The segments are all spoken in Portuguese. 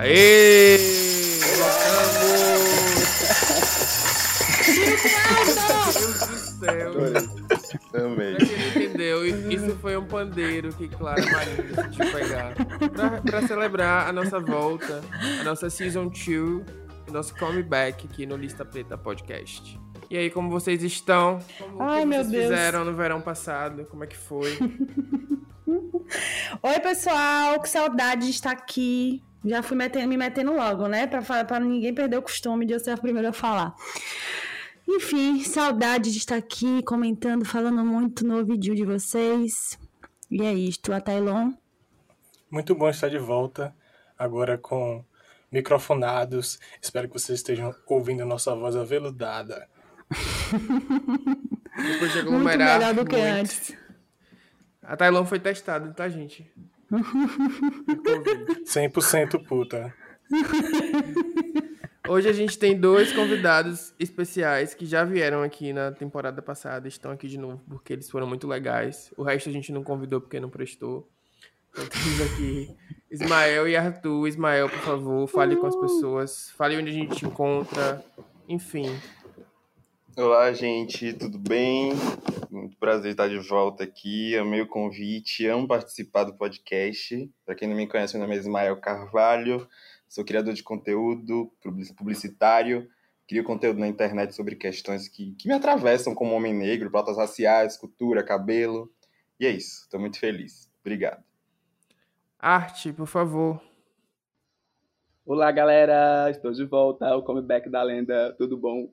Aê! Voltamos! Meu Deus do céu. Também. Pra quem entendeu, isso foi um pandeiro que Clara Marinho decidiu pegar pra, pra celebrar a nossa volta, a nossa Season 2, o nosso comeback aqui no Lista Preta Podcast. E aí, como vocês estão? Como Ai, que meu vocês Deus. fizeram no verão passado? Como é que foi? Oi, pessoal, que saudade de estar aqui. Já fui metendo- me metendo logo, né? Pra, pra ninguém perder o costume de eu ser a primeira a falar. Enfim, saudade de estar aqui comentando, falando muito no ouvido de vocês. E é isto, a Tailon. Muito bom estar de volta, agora com microfonados. Espero que vocês estejam ouvindo a nossa voz aveludada. Depois de Muito melhor do que muito. antes. A Tailon foi testada, tá, gente? Do Covid. 100% puta. Hoje a gente tem dois convidados especiais que já vieram aqui na temporada passada, estão aqui de novo porque eles foram muito legais. O resto a gente não convidou porque não prestou. Então temos aqui Ismael e Arthur. Ismael, por favor, fale com as pessoas, fale onde a gente te encontra, enfim. Olá, gente, tudo bem? Muito prazer estar de volta aqui. Amei o convite, amo participar do podcast. Para quem não me conhece, meu nome é Ismael Carvalho, sou criador de conteúdo, publici- publicitário, crio conteúdo na internet sobre questões que, que me atravessam como homem negro, pautas raciais, cultura, cabelo. E é isso, estou muito feliz. Obrigado. Arte, por favor. Olá, galera! Estou de volta, o comeback da lenda, tudo bom?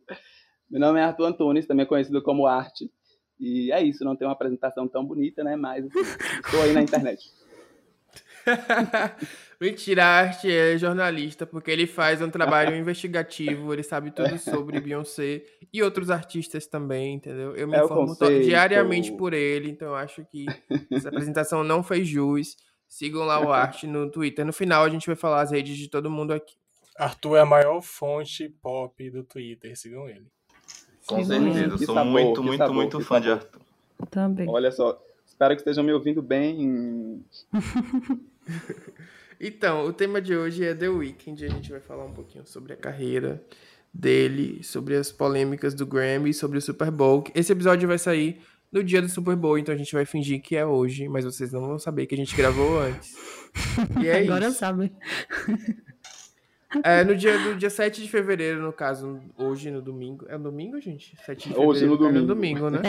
Meu nome é Arthur Antunes, também conhecido como Arte. E é isso, não tem uma apresentação tão bonita, né? Mas assim, estou aí na internet. Mentira, a Arte é jornalista porque ele faz um trabalho investigativo, ele sabe tudo sobre Beyoncé e outros artistas também, entendeu? Eu me É informo diariamente por ele, então eu acho que essa apresentação não fez jus. Sigam lá o Arte no Twitter. No final a gente vai falar as redes de todo mundo aqui. Arthur é a maior fonte pop do Twitter, sigam ele. Com certeza, que sou sabor, muito, muito, sabor, muito fã de sabor. Arthur. Também. Olha só, espero que estejam me ouvindo bem. Então, o tema de hoje é The Weeknd. A gente vai falar um pouquinho sobre a carreira dele, sobre as polêmicas do Grammy, sobre o Super Bowl. Esse episódio vai sair no dia do Super Bowl, então a gente vai fingir que é hoje, mas vocês não vão saber que a gente gravou antes. E é Agora isso. sabe. É, no dia do dia 7 de fevereiro, no caso, hoje no domingo. É no domingo, gente? 7 de Hoje, fevereiro no cai domingo. né?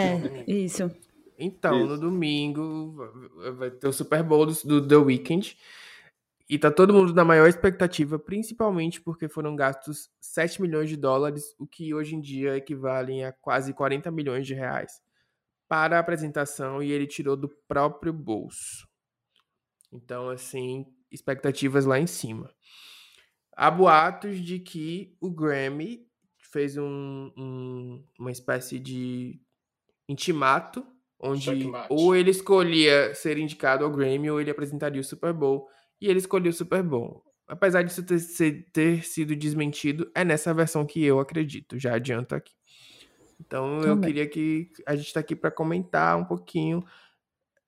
É, isso. Então, Isso. no domingo va- vai ter o Super Bowl do, do The Weeknd. E tá todo mundo na maior expectativa, principalmente porque foram gastos 7 milhões de dólares, o que hoje em dia equivalem a quase 40 milhões de reais, para a apresentação e ele tirou do próprio bolso. Então, assim, expectativas lá em cima. Há boatos de que o Grammy fez um- um- uma espécie de intimato, onde Checkmate. ou ele escolhia ser indicado ao Grammy ou ele apresentaria o Super Bowl, e ele escolheu o Super Bowl. Apesar disso ter, ter sido desmentido, é nessa versão que eu acredito, já adianto aqui. Então eu queria que a gente está aqui para comentar um pouquinho.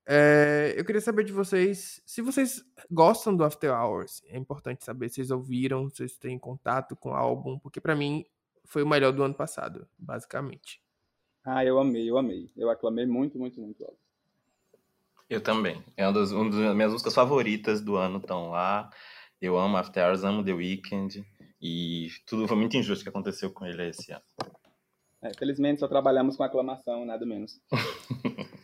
É, eu queria saber de vocês se vocês gostam do After Hours. É importante saber se vocês ouviram, se vocês têm contato com o álbum, porque para mim foi o melhor do ano passado, basicamente. Ah, eu amei, eu amei. Eu aclamei muito, muito, muito. alto. Eu também. É uma das, uma das minhas músicas favoritas do ano estão lá. Eu amo After Hours, amo The Weeknd. E tudo foi muito injusto que aconteceu com ele esse ano. É, felizmente só trabalhamos com aclamação, nada menos.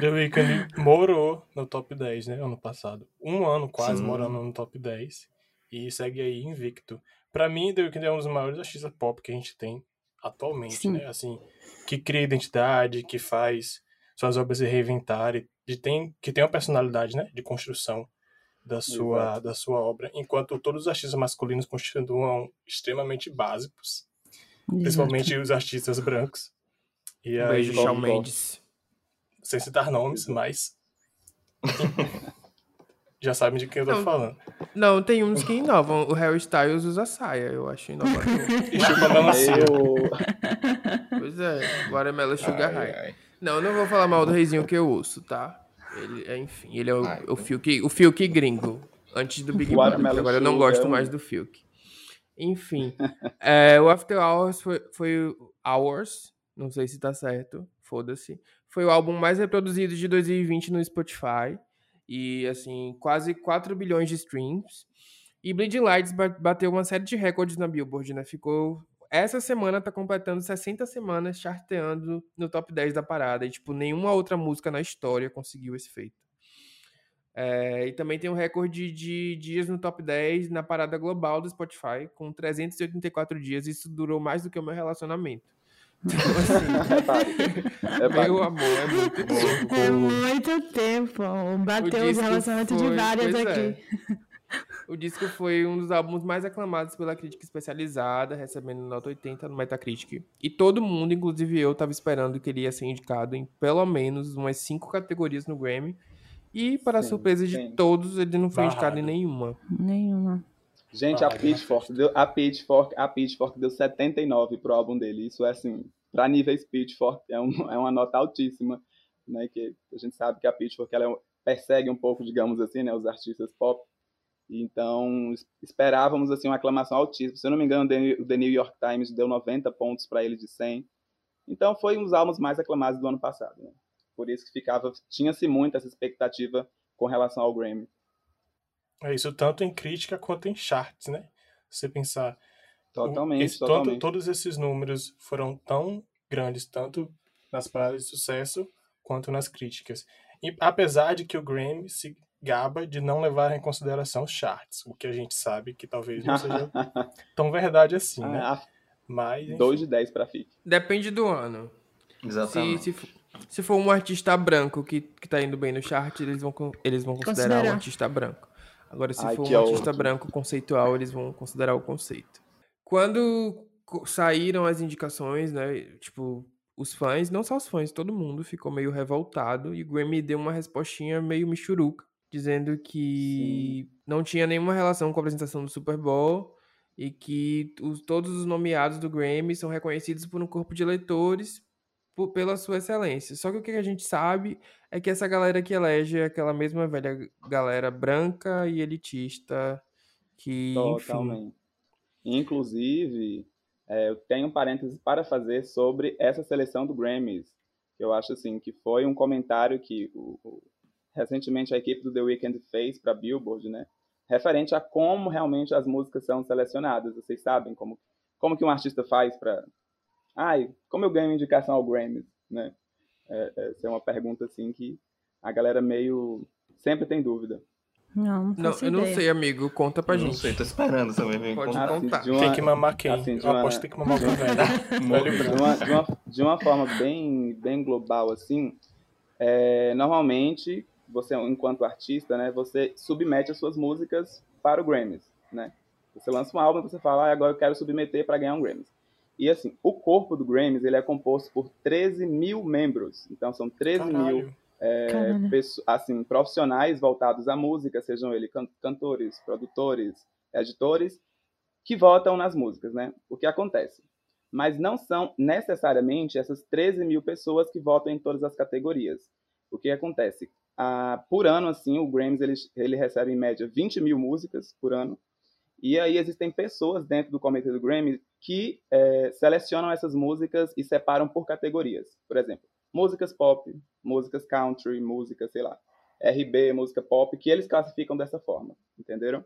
The Weeknd morou no top 10, né? Ano passado. Um ano quase Sim. morando no top 10. E segue aí invicto. Pra mim, The Weeknd é um dos maiores artistas pop que a gente tem atualmente, Sim. né? Assim, que cria identidade, que faz suas obras se reinventarem, de tem, que tem uma personalidade, né? De construção da sua, Exato. da sua obra. Enquanto todos os artistas masculinos continuam extremamente básicos. Principalmente os artistas brancos. E Um aí, beijo, Shawn. Mendes. sem citar nomes, Exato. mas já sabem de quem eu tô Não. falando. Não, tem uns que inovam. O Harry Styles usa saia, eu acho inovador. E chupa melancia. Eu... pois é, Watermelon Sugar Ai, High. ai. Não, não vou falar mal do reizinho que eu ouço, tá? Ele, é, enfim, ele é o, Ai, o Fiuk, o Fiuk gringo. Antes do Big Brother, agora eu não gosto mais do Fiuk. Enfim, é, o After Hours foi, foi Hours, não sei se tá certo, foda-se. Foi o álbum mais reproduzido de 2020 no Spotify. E, assim, quase 4 bilhões de streams. E Bleeding Lights ba- bateu uma série de recordes na Billboard, né? Ficou. Essa semana tá completando 60 semanas charteando no top 10 da parada. E, tipo, nenhuma outra música na história conseguiu esse feito. É, e também tem um recorde de dias no top 10 na parada global do Spotify, com 384 dias. Isso durou mais do que o meu relacionamento. Então, assim, Repare. Repare. meu amor, é muito tempo. É muito tempo. Bateu os relacionamentos de foi- várias pois aqui. é. O disco foi um dos álbuns mais aclamados pela crítica especializada, recebendo nota 80 no Metacritic. E todo mundo, inclusive eu, tava esperando que ele ia ser indicado em pelo menos umas cinco categorias no Grammy. E, para a Sim, surpresa de sim. todos, ele não foi indicado em Barrado. nenhuma. Nenhuma. Gente, a Ah, Pitchfork, deu, a, Pitchfork, a Pitchfork deu 79 pro álbum dele. Isso é assim, pra níveis Pitchfork, é, um, é uma nota altíssima, né? Que a gente sabe que a Pitchfork ela é persegue um pouco, digamos assim, né, os artistas pop. Então, es- esperávamos assim uma aclamação altíssima. Se eu não me engano, o The- o The New York Times deu 90 pontos para ele de 100. Então, foi um dos álbuns mais aclamados do ano passado, né? Por isso que ficava, tinha-se muito essa expectativa com relação ao Grammy. É isso, tanto em crítica quanto em charts, né? Se você pensar. Totalmente, esse- todo- totalmente. todos esses números foram tão grandes, tanto nas paradas de sucesso quanto nas críticas. E apesar de que o Grammy se gaba de não levar em consideração os charts, o que a gente sabe que talvez não seja tão verdade assim, né? Ah, Mas, enfim. 2 de 10 pra FIC. Depende do ano. Se, Exatamente. se, for- se for um artista branco que, que tá indo bem no chart, eles vão, eles vão considerar, Considerar. um artista branco. Agora, se Ai, for um artista ótimo. branco conceitual, eles vão considerar o conceito. Quando saíram as indicações, né? Tipo, os fãs, não só os fãs, todo mundo ficou meio revoltado e o Grammy deu uma respostinha meio michuruca, dizendo que não tinha nenhuma relação com a apresentação do Super Bowl e que os- todos os nomeados do Grammy são reconhecidos por um corpo de eleitores pela sua excelência. Só que o que a gente sabe é que essa galera que elege é aquela mesma velha galera branca e elitista que, enfim, Totalmente. Inclusive, é, eu tenho um parênteses para fazer sobre essa seleção do Grammys. Eu acho assim que foi um comentário que o- o- recentemente a equipe do The Weeknd fez para Billboard, né? Referente a como realmente as músicas são selecionadas. Vocês sabem como como que um artista faz para Ai, como eu ganho indicação ao Grammy, né? É, essa é uma pergunta assim que a galera meio sempre tem dúvida. Não, não, Não, eu não sei, amigo. Conta pra Não gente. sei, tô esperando também. me Pode contar. contar. de uma- Tem que mamar quem? assim, de Eu uma- aposto que tem que mamar velho. velho de uma, de uma, de uma forma bem, bem global assim, é, normalmente você enquanto artista, né, você submete as suas músicas para o Grammys, né? Você lança um álbum e você fala, ah, agora eu quero submeter para ganhar um Grammys. E assim, o corpo do Grammys ele é composto por 13 mil membros. Então são 13 mil Caralho. Caralho. pesso- assim, profissionais voltados à música, sejam eles can- cantores, produtores, editores, que votam nas músicas, né? O que acontece? Mas não são necessariamente essas 13 mil pessoas que votam em todas as categorias. O que acontece? Ah, por ano, assim, o Grammys ele, ele recebe em média 20 mil músicas por ano. E aí existem pessoas dentro do comitê do Grammy que eh, selecionam essas músicas e separam por categorias. Por exemplo, músicas pop, músicas country, músicas, sei lá, RB, música pop, que eles classificam dessa forma, entenderam?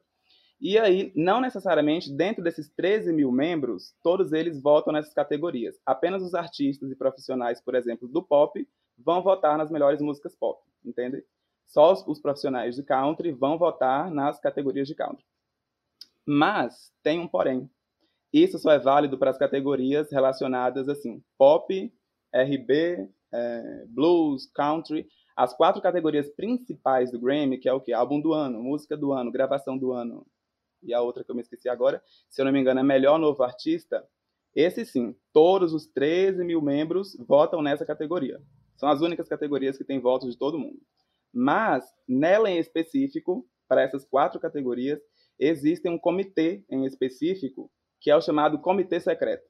E aí, não necessariamente dentro desses 13 mil membros, todos eles votam nessas categorias. Apenas os artistas e profissionais, por exemplo, do pop, vão votar nas melhores músicas pop, entende? Só os, os profissionais de country vão votar nas categorias de country. Mas tem um porém. Isso só é válido para as categorias relacionadas assim, pop, RB, eh, blues, country, as quatro categorias principais do Grammy, que é o que? Álbum do ano, música do ano, gravação do ano, e a outra que eu me esqueci agora, se eu não me engano, é melhor novo artista. Esse sim, todos os 13 mil membros votam nessa categoria. São as únicas categorias que têm votos de todo mundo. Mas, nela em específico, para essas quatro categorias, existe um comitê em específico, que é o chamado Comitê Secreto.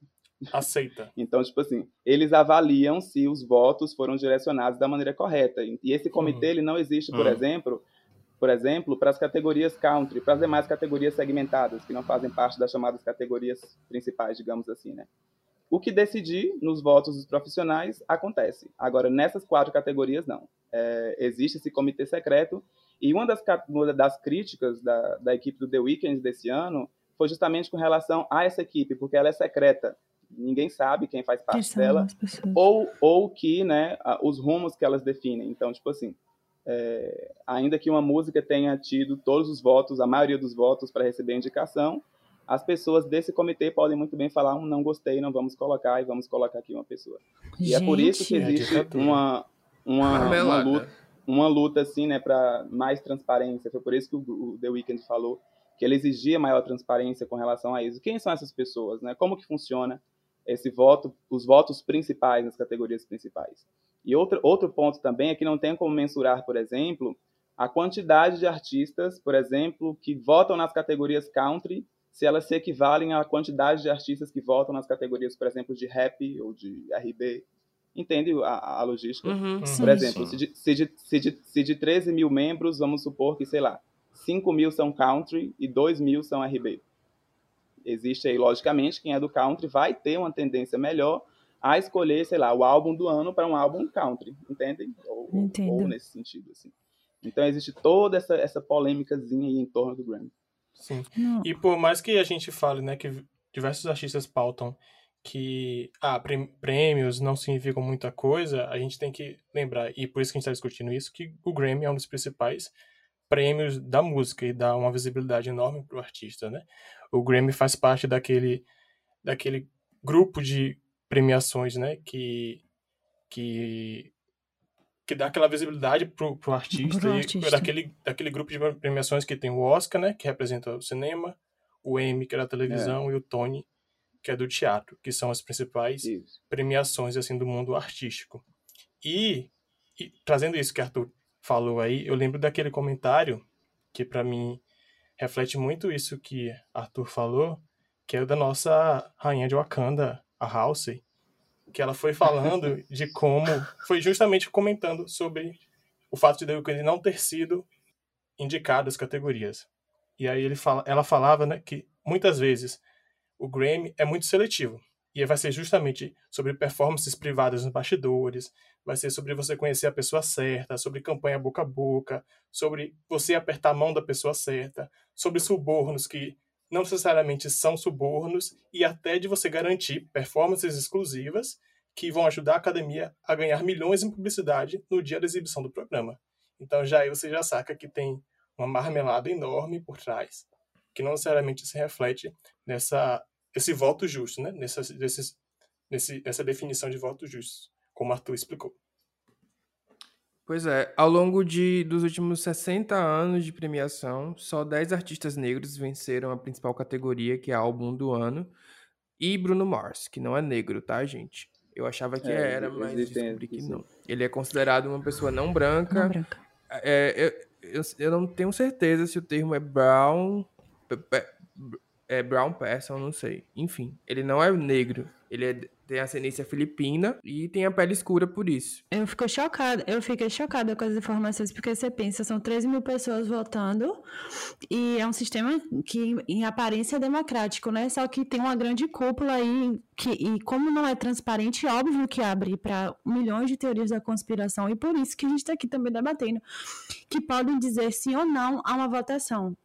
Aceita. Então, tipo assim, eles avaliam se os votos foram direcionados da maneira correta. E esse comitê, Uhum. ele não existe, por Uhum. exemplo, por exemplo, para as categorias country, para as demais categorias segmentadas, que não fazem parte das chamadas categorias principais, digamos assim, né? O que decidir nos votos dos profissionais acontece. Agora, nessas quatro categorias, não. É, existe esse comitê secreto, e uma das, uma das críticas da, da equipe do The Weeknd desse ano foi justamente com relação a essa equipe, porque ela é secreta. Ninguém sabe quem faz parte dela ou, ou que né, os rumos que elas definem. Então, tipo assim, é, ainda que uma música tenha tido todos os votos, a maioria dos votos para receber a indicação, as pessoas desse comitê podem muito bem falar, um, não gostei, não vamos colocar e vamos colocar aqui uma pessoa. E é por isso que Gente, É existe ditadura. uma, uma, uma luta uma luta assim, né, para mais transparência. Foi por isso que o, o The Weeknd falou que ele exigia maior transparência com relação a isso. Quem são essas pessoas, né? Como que funciona esse voto, os votos principais nas categorias principais? E outro outro ponto também é que não tem como mensurar, por exemplo, a quantidade de artistas, por exemplo, que votam nas categorias country, se elas se equivalem à quantidade de artistas que votam nas categorias, por exemplo, de rap ou de RB. Entende a, a logística? Uhum. Sim. Por exemplo, se de, se, de, se, de, se de 13 mil membros, vamos supor que, sei lá, 5 mil são country e 2 mil são RB. Existe aí, logicamente, quem é do country vai ter uma tendência melhor a escolher, sei lá, o álbum do ano para um álbum country, entendem? Ou, ou nesse sentido, assim. Então existe toda essa, essa polêmicazinha aí em torno do Grammy. Sim. Não. E por mais que a gente fale, né, que diversos artistas pautam que ah, prê- prêmios não significam muita coisa, a gente tem que lembrar, e por isso que a gente está discutindo isso, que o Grammy é um dos principais prêmios da música e dá uma visibilidade enorme pro artista, né? O Grammy faz parte daquele, daquele grupo de premiações, né, que, que, que dá aquela visibilidade pro, pro artista, Pro e artista. daquele, daquele grupo de premiações que tem o Oscar, né, que representa o cinema, o Emmy, que é da televisão, e o Tony, que é do teatro, que são as principais Isso. premiações assim do mundo artístico. E, e trazendo isso que Arthur falou aí, eu lembro daquele comentário que pra mim reflete muito isso que Arthur falou, que é da nossa rainha de Wakanda, a Halsey, que ela foi falando de como foi justamente comentando sobre o fato de Weeknd não ter sido indicado às categorias. E aí ele fala, ela falava, né, que muitas vezes o Grammy é muito seletivo. E vai ser justamente sobre performances privadas nos bastidores, vai ser sobre você conhecer a pessoa certa, sobre campanha boca a boca, sobre você apertar a mão da pessoa certa, sobre subornos que não necessariamente são subornos e até de você garantir performances exclusivas que vão ajudar a academia a ganhar milhões em publicidade no dia da exibição do programa. Então já aí você já saca que tem uma marmelada enorme por trás, que não necessariamente se reflete nessa esse voto justo, né? Nessa, desses, nesse, nessa definição de voto justo, como Arthur explicou. Pois é, ao longo de, dos últimos 60 anos de premiação, só 10 artistas negros venceram a principal categoria, que é álbum do ano, e Bruno Mars, que não é negro, tá, gente? Eu achava que É, era, mas descobri que não. Ele é considerado uma pessoa não branca. Não, branca. É, eu, eu, eu não tenho certeza se o termo é brown. É brown person, não sei. Enfim, ele não é negro. Ele é- tem ascendência filipina e tem a pele escura por isso. Eu fico chocada, eu fiquei chocada com as informações, porque você pensa, são 13 mil pessoas votando, e é um sistema que, em aparência, é democrático, né? Só que tem uma grande cúpula aí, que, e como não é transparente, óbvio que abre para milhões de teorias da conspiração, e por isso que a gente está aqui também debatendo, que podem dizer sim ou não a uma votação.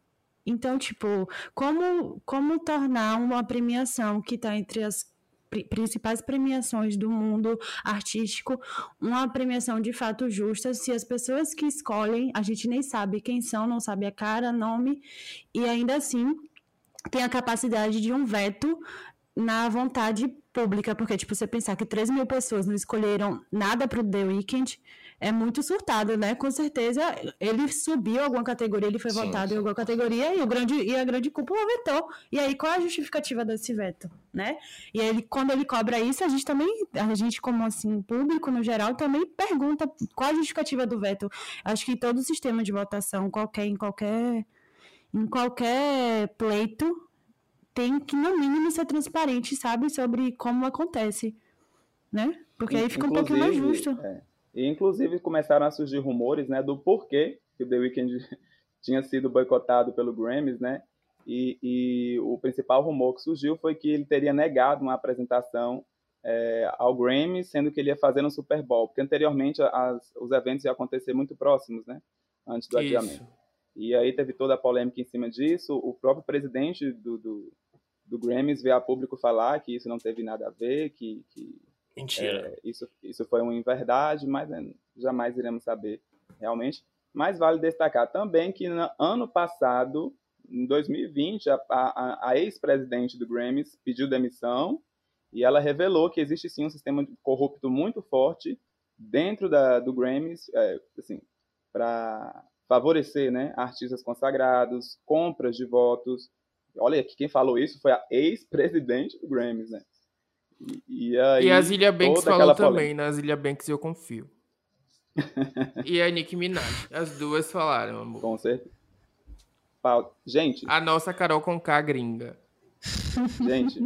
Então, tipo, como, como tornar uma premiação que está entre as pri- principais premiações do mundo artístico uma premiação de fato justa? Se as pessoas que escolhem, a gente nem sabe quem são, não sabe a cara, nome, e ainda assim tem a capacidade de um veto na vontade pública, porque, tipo, você pensar que 3 mil pessoas não escolheram nada pro The Weeknd, é muito surtado, né? Com certeza ele subiu alguma categoria, ele foi sim, votado sim. em alguma categoria e, o grande, e a grande cúpula vetou. E aí, qual é a justificativa desse veto, né? E ele, quando ele cobra isso, a gente também, a gente como assim, público no geral, também pergunta qual a justificativa do veto. Acho que todo sistema de votação, qualquer, em qualquer, em qualquer pleito, tem que, no mínimo, ser transparente, sabe, sobre como acontece, né? Porque aí fica um pouquinho mais justo. É. E, inclusive, começaram a surgir rumores né, do porquê que o The Weeknd tinha sido boicotado pelo Grammys, né? E, e, o principal rumor que surgiu foi que ele teria negado uma apresentação é, ao Grammy, sendo que ele ia fazer no Super Bowl, porque anteriormente as, os eventos iam acontecer muito próximos, né? Antes do Isso. adiamento. E aí teve toda a polêmica em cima disso. O próprio presidente do, do, do Grammys veio a público falar que isso não teve nada a ver, que, que Mentira. É, isso, isso foi uma inverdade, mas né, jamais iremos saber realmente. Mas vale destacar também que no ano passado, em 2020, a, a, a ex-presidente do Grammys pediu demissão e ela revelou que existe sim um sistema corrupto muito forte dentro da, do Grammys, é, assim, para favorecer né, artistas consagrados, compras de votos. Olha quem falou isso foi a ex-presidente do Grammys, né? E, e, aí, e a Zilia Banks falou também, na Zilia Banks eu confio. e a Nicki Minaj. As duas falaram, amor. Com certeza. Gente. A nossa Carol com K gringa. Gente.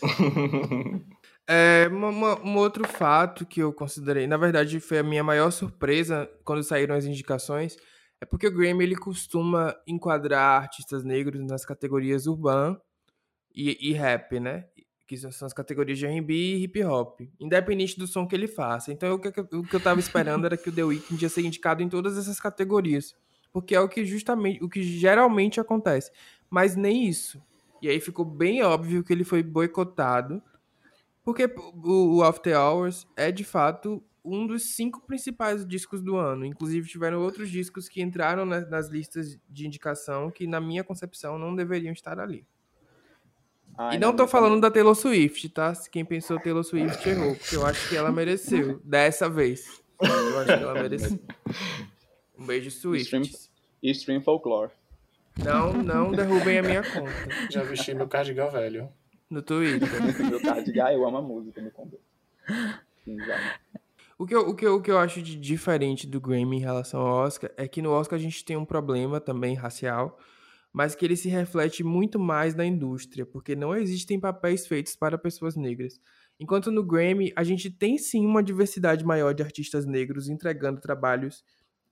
é, uma, um outro fato que eu considerei, na verdade, foi a minha maior surpresa quando saíram as indicações, é porque o Grammy ele costuma enquadrar artistas negros nas categorias urban e, e rap, né? Que são as categorias de R&B e hip hop, independente do som que ele faça. Então, o que, o que eu tava esperando era que o The Weeknd ia ser indicado em todas essas categorias, porque é o que justamente, o que geralmente acontece. Mas nem isso. E aí ficou bem óbvio que ele foi boicotado, porque o After Hours é de fato um dos cinco principais discos do ano. Inclusive tiveram outros discos que entraram nas listas de indicação que, na minha concepção, não deveriam estar ali. Ai, e não, não tô falando também. da Taylor Swift, tá? Quem pensou Taylor Swift errou, porque eu acho que ela mereceu. dessa vez. Eu acho que ela mereceu. Um beijo, Swift. Stream, stream Folklore. Não, não derrubem a minha conta. Já vesti meu cardigan velho. No Twitter. meu cardigan, eu amo a música, me conta. O que, eu, o, que eu, o que eu acho de diferente do Grammy em relação ao Oscar é que no Oscar a gente tem um problema também racial, mas que ele se reflete muito mais na indústria, porque não existem papéis feitos para pessoas negras. Enquanto no Grammy, a gente tem sim uma diversidade maior de artistas negros entregando trabalhos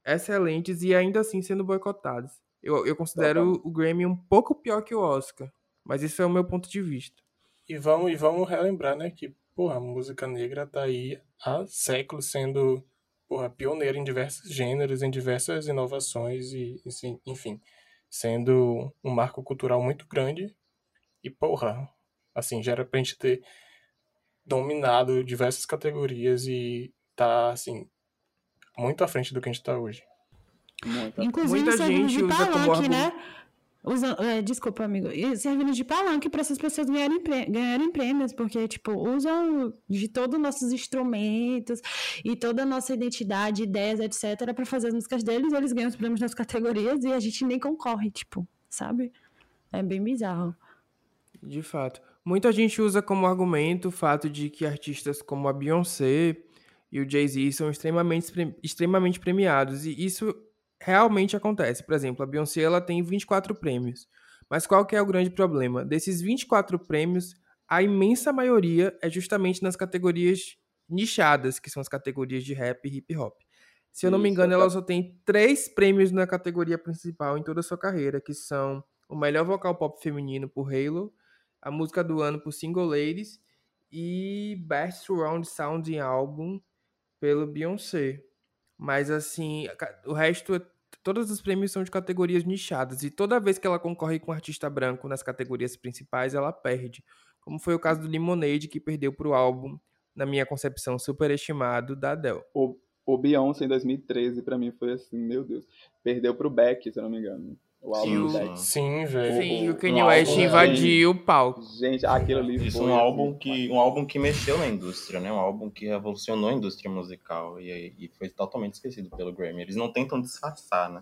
excelentes e ainda assim sendo boicotados. Eu, eu considero o Grammy um pouco pior que o Oscar, mas esse é o meu ponto de vista. E vamos, e vamos relembrar, né, que porra, a música negra tá aí há séculos sendo porra, pioneira em diversos gêneros, em diversas inovações e, enfim sendo um marco cultural muito grande. E, porra, assim, já era pra gente ter dominado diversas categorias e tá, assim, muito à frente do que a gente tá hoje. Inclusive, Muita gente usa como argumento... né? Usa, é, desculpa, amigo. Servindo de palanque para essas pessoas ganharem, ganharem prêmios, porque, tipo, usam de todos os nossos instrumentos e toda a nossa identidade, ideias, etc., para fazer as músicas deles, eles ganham os prêmios nas categorias e a gente nem concorre, tipo, sabe? É bem bizarro. De fato. Muita gente usa como argumento o fato de que artistas como a Beyoncé e o Jay-Z são extremamente, extremamente premiados, e isso realmente acontece. Por exemplo, a Beyoncé ela tem 24 prêmios. Mas qual que é o grande problema? Desses 24 prêmios, a imensa maioria é justamente nas categorias nichadas, que são as categorias de rap e hip hop. Se eu não me engano, ela só tem três prêmios na categoria principal em toda a sua carreira, que são o melhor vocal pop feminino por Halo, a música do ano por Single Ladies e Best Surround Sound Album pelo Beyoncé. Mas assim, o resto, é, todos os prêmios são de categorias nichadas. E toda vez que ela concorre com um artista branco nas categorias principais, ela perde. Como foi o caso do Lemonade, que perdeu para o álbum, na minha concepção, superestimado da Adele. O, o Beyoncé em 2013, para mim, foi assim, meu Deus. Perdeu para o Beck, se eu não me engano. O Sim, álbum sim. Sim, velho. Sim, o- Kanye um West álbum, invadiu o palco. Gente, aquilo ali Isso foi um assim, álbum que um álbum que mexeu na indústria, né? Um álbum que revolucionou a indústria musical e, e foi totalmente esquecido pelo Grammy. Eles não tentam disfarçar, né?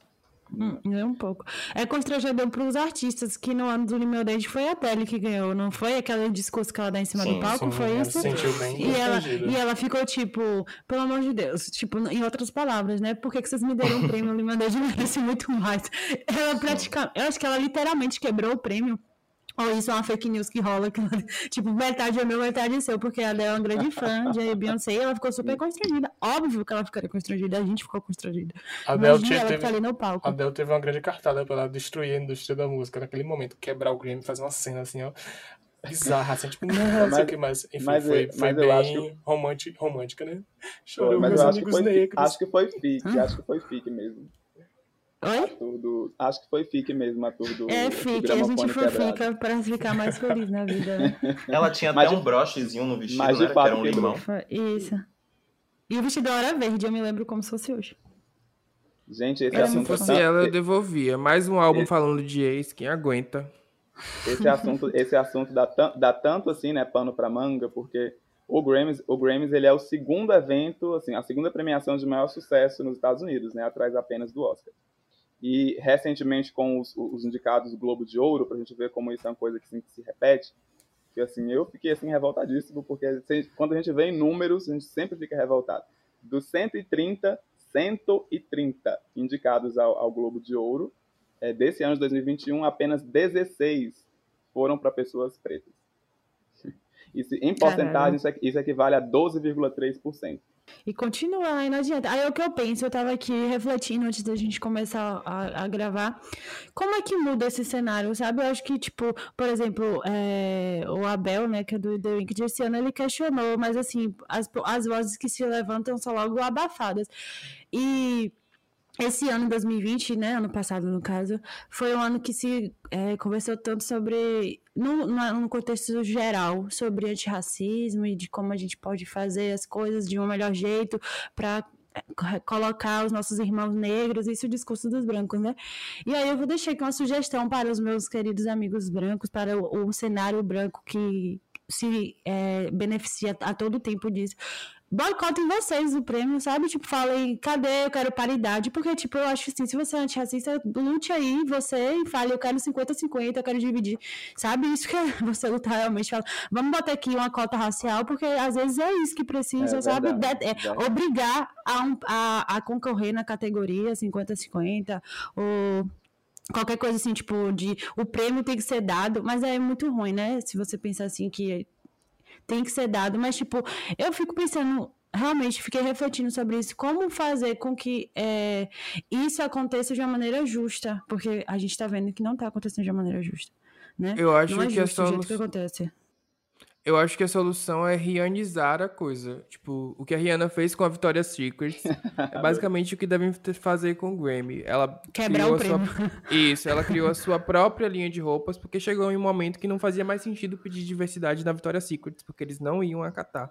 Hum, é um pouco. É constrangedor para os artistas que no ano do Lemonade foi a Adele que ganhou, não foi? Aquele discurso que ela dá em cima Sim, do palco, Sim, foi isso? se sentiu bem E ela, e ela ficou tipo, pelo amor de Deus, tipo, em outras palavras, né? Por que, que vocês me deram um prêmio? O Lemonade merece muito mais. Ela praticamente, eu acho que ela literalmente quebrou o prêmio. Ou isso é uma fake news que rola, que tipo, metade é meu, metade é seu, porque ela é uma grande fã de Beyoncé e ela ficou super constrangida. Óbvio que ela ficaria constrangida, a gente ficou constrangida. A que teve, tá ali no palco. a Adele teve uma grande cartada pra ela destruir a indústria da música naquele momento. Quebrar o Grammy, fazer uma cena assim, ó. Bizarra, assim, tipo, não, não sei o Mas- que mais. Enfim, mas foi, foi mas eu acho bem romântica, romântica, né? Chorou mas meus eu acho que, amigos foi, negros. acho que foi fique, acho que foi fique mesmo. Oi? A tour do, acho que foi fique mesmo a tour do É, do fica, a gente quebrado. fica pra ficar mais feliz na vida, né? Ela tinha Mas até de- um brochezinho no vestido, mas de né? Que fato era um limão. Foi Isso. E o vestido era verde, eu me lembro como se fosse hoje. Gente, esse Era Se assunto, muito fosse tá- ela, eu devolvia. Mais um álbum Esse- falando de ex, quem aguenta? esse assunto, esse assunto dá, dá tanto assim, né, pano pra manga, porque o Grammys, o Grammys ele é o segundo evento, assim, a segunda premiação de maior sucesso nos Estados Unidos, né, atrás apenas do Oscar. E recentemente com os, os indicados do Globo de Ouro, pra gente ver como isso é uma coisa que, assim, que se repete, que assim, eu fiquei assim revoltadíssimo, porque se- quando a gente vê em números, a gente sempre fica revoltado. Dos 130, 130 indicados ao, ao Globo de Ouro, é, desse ano de 2021, apenas 16 foram para pessoas pretas. Isso, em porcentagem, isso, equi- isso equivale a 12,3%. E continua, aí não adianta. Aí é o que eu penso, eu tava aqui refletindo antes da gente começar a, a gravar. Como é que muda esse cenário, sabe? Eu acho que, tipo, por exemplo, é, o Abel, né, que é do The Wicked, esse ano ele questionou, mas assim, as, as vozes que se levantam são logo abafadas. E esse ano, 2020, né, ano passado no caso, foi um ano que se é, conversou tanto sobre, no, no contexto geral, sobre antirracismo e de como a gente pode fazer as coisas de um melhor jeito para colocar os nossos irmãos negros, isso é o discurso dos brancos, né? E aí eu vou deixar aqui uma sugestão para os meus queridos amigos brancos, para o, o cenário branco que se é, beneficia a todo tempo disso boicotem vocês o prêmio, sabe? Tipo, falem, cadê? Eu quero paridade. Porque, tipo, eu acho assim, se você é antirracista, lute aí, você e fale, eu quero 50-50, eu quero dividir. Sabe? Isso que você lutar realmente. Fala, vamos botar aqui uma cota racial, porque às vezes é isso que precisa, É sabe? verdade, De- é, verdade. obrigar a, um- a, a concorrer na categoria 50-50, ou qualquer coisa assim, tipo, de o prêmio tem que ser dado, mas é muito ruim, né? Se você pensar assim que tem que ser dado, mas tipo, eu fico pensando, realmente fiquei refletindo sobre isso, como fazer com que é, isso aconteça de uma maneira justa, porque a gente tá vendo que não tá acontecendo de uma maneira justa, né? Eu acho não é que a justo o jeito que solução. acontece. Eu acho que a solução é rianizar a coisa. Tipo, o que a Rihanna fez com a Victoria's Secret é basicamente o que devem fazer com o Grammy. Ela Quebrar o a sua- prêmio. Isso, ela criou a sua própria linha de roupas, porque chegou em um momento que não fazia mais sentido pedir diversidade na Victoria's Secret, porque eles não iam acatar.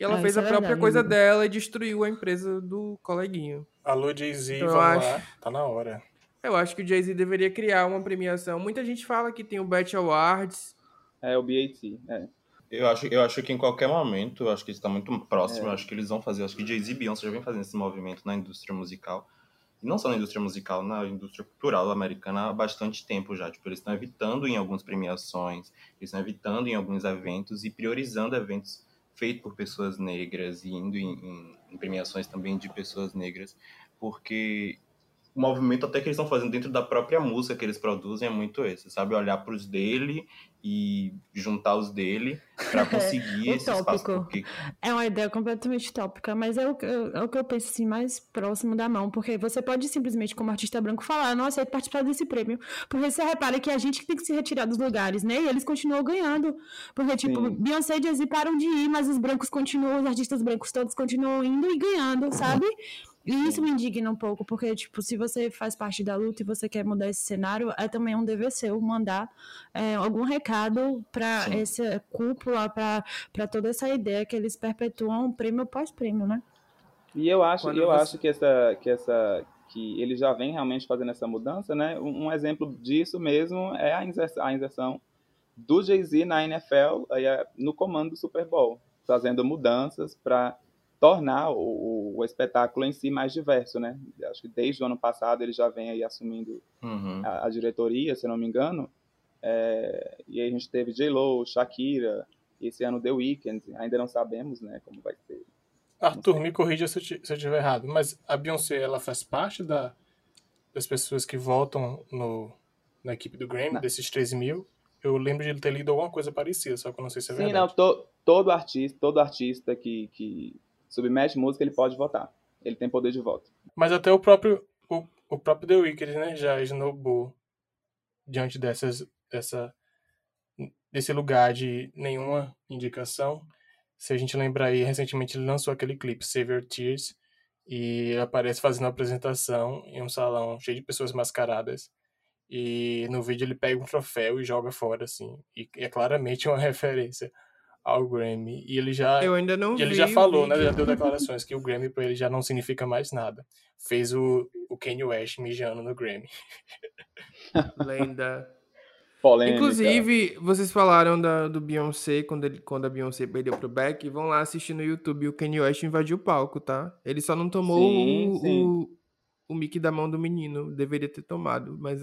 E ela Ah, fez a é própria verdade, coisa amigo. dela e destruiu a empresa do coleguinho. Alô, Jay-Z, Então, eu vamos acho- lá. Tá na hora. Eu acho que o Jay-Z deveria criar uma premiação. Muita gente fala que tem o Bet Awards. É o BAT. É. Eu acho, eu acho que em qualquer momento, eu acho que isso está muito próximo, É. eu acho que eles vão fazer. eu Acho que Jay-Z e Beyoncé já vem fazendo esse movimento na indústria musical. E não só na indústria musical, na indústria cultural americana há bastante tempo já. Tipo, eles estão evitando em algumas premiações, eles estão evitando em alguns eventos e priorizando eventos feitos por pessoas negras e indo em, em- em premiações também de pessoas negras, porque o movimento até que eles estão fazendo dentro da própria música que eles produzem é muito esse, sabe? Olhar para os dele e juntar os dele para conseguir esse espaço. Porque É uma ideia completamente tópica, mas é o, que- é o que eu penso assim, mais próximo da mão, porque você pode simplesmente, como artista branco, falar, "Eu não aceito participar desse prêmio, porque você repara que a gente que tem que se retirar dos lugares, né? E eles continuam ganhando, porque, tipo, Sim. Beyoncé e Jay-Z param de ir, mas os brancos continuam, os artistas brancos todos continuam indo e ganhando, sabe? E isso me indigna um pouco, porque, tipo, se você faz parte da luta e você quer mudar esse cenário, é também um dever seu mandar é, algum recado para essa cúpula, para para toda essa ideia que eles perpetuam prêmio após prêmio, né? E eu acho, Quando eu você- acho que essa, que essa, que ele já vem realmente fazendo essa mudança, né? Um, um exemplo disso mesmo é a inserção, a inserção do Jay-Z na NFL aí, é, no comando do Super Bowl, fazendo mudanças para tornar o, o, espetáculo em si mais diverso, né? Acho que desde o ano passado ele já vem aí assumindo uhum. a, a, diretoria, se não me engano. É, e aí a gente teve J-Lo, Shakira, esse ano The Weeknd, ainda não sabemos, né, como vai ser. Arthur, me corrija se eu, se eu estiver errado, mas a Beyoncé, ela faz parte da, das pessoas que votam no, na equipe do Grammy, não. desses 13 mil? Eu lembro de ter lido alguma coisa parecida, só que eu não sei se é Sim, verdade. Sim, não, to, todo artista, todo artista que, que submete música, ele pode votar. Ele tem poder de voto. Mas até o próprio, o, o próprio The Weeknd, né, já esnobou diante dessas, dessa, desse lugar de nenhuma indicação. Se a gente lembrar aí, recentemente ele lançou aquele clipe, Save Your Tears, e aparece fazendo uma apresentação em um salão cheio de pessoas mascaradas. E no vídeo ele pega um troféu e joga fora, assim. E é claramente uma referência ao Grammy. E ele já. Eu ainda não Ele já falou, né? Já deu declarações que o Grammy para ele já não significa mais nada. Fez o, o Kanye West mijando no Grammy. Lenda. Polêmica. Inclusive, vocês falaram da, do Beyoncé quando, ele, quando a Beyoncé perdeu pro Beck. Vão lá assistir no YouTube. O Kanye West invadiu o palco, tá? Ele só não tomou sim, o, sim. o, o mic da mão do menino. Deveria ter tomado, mas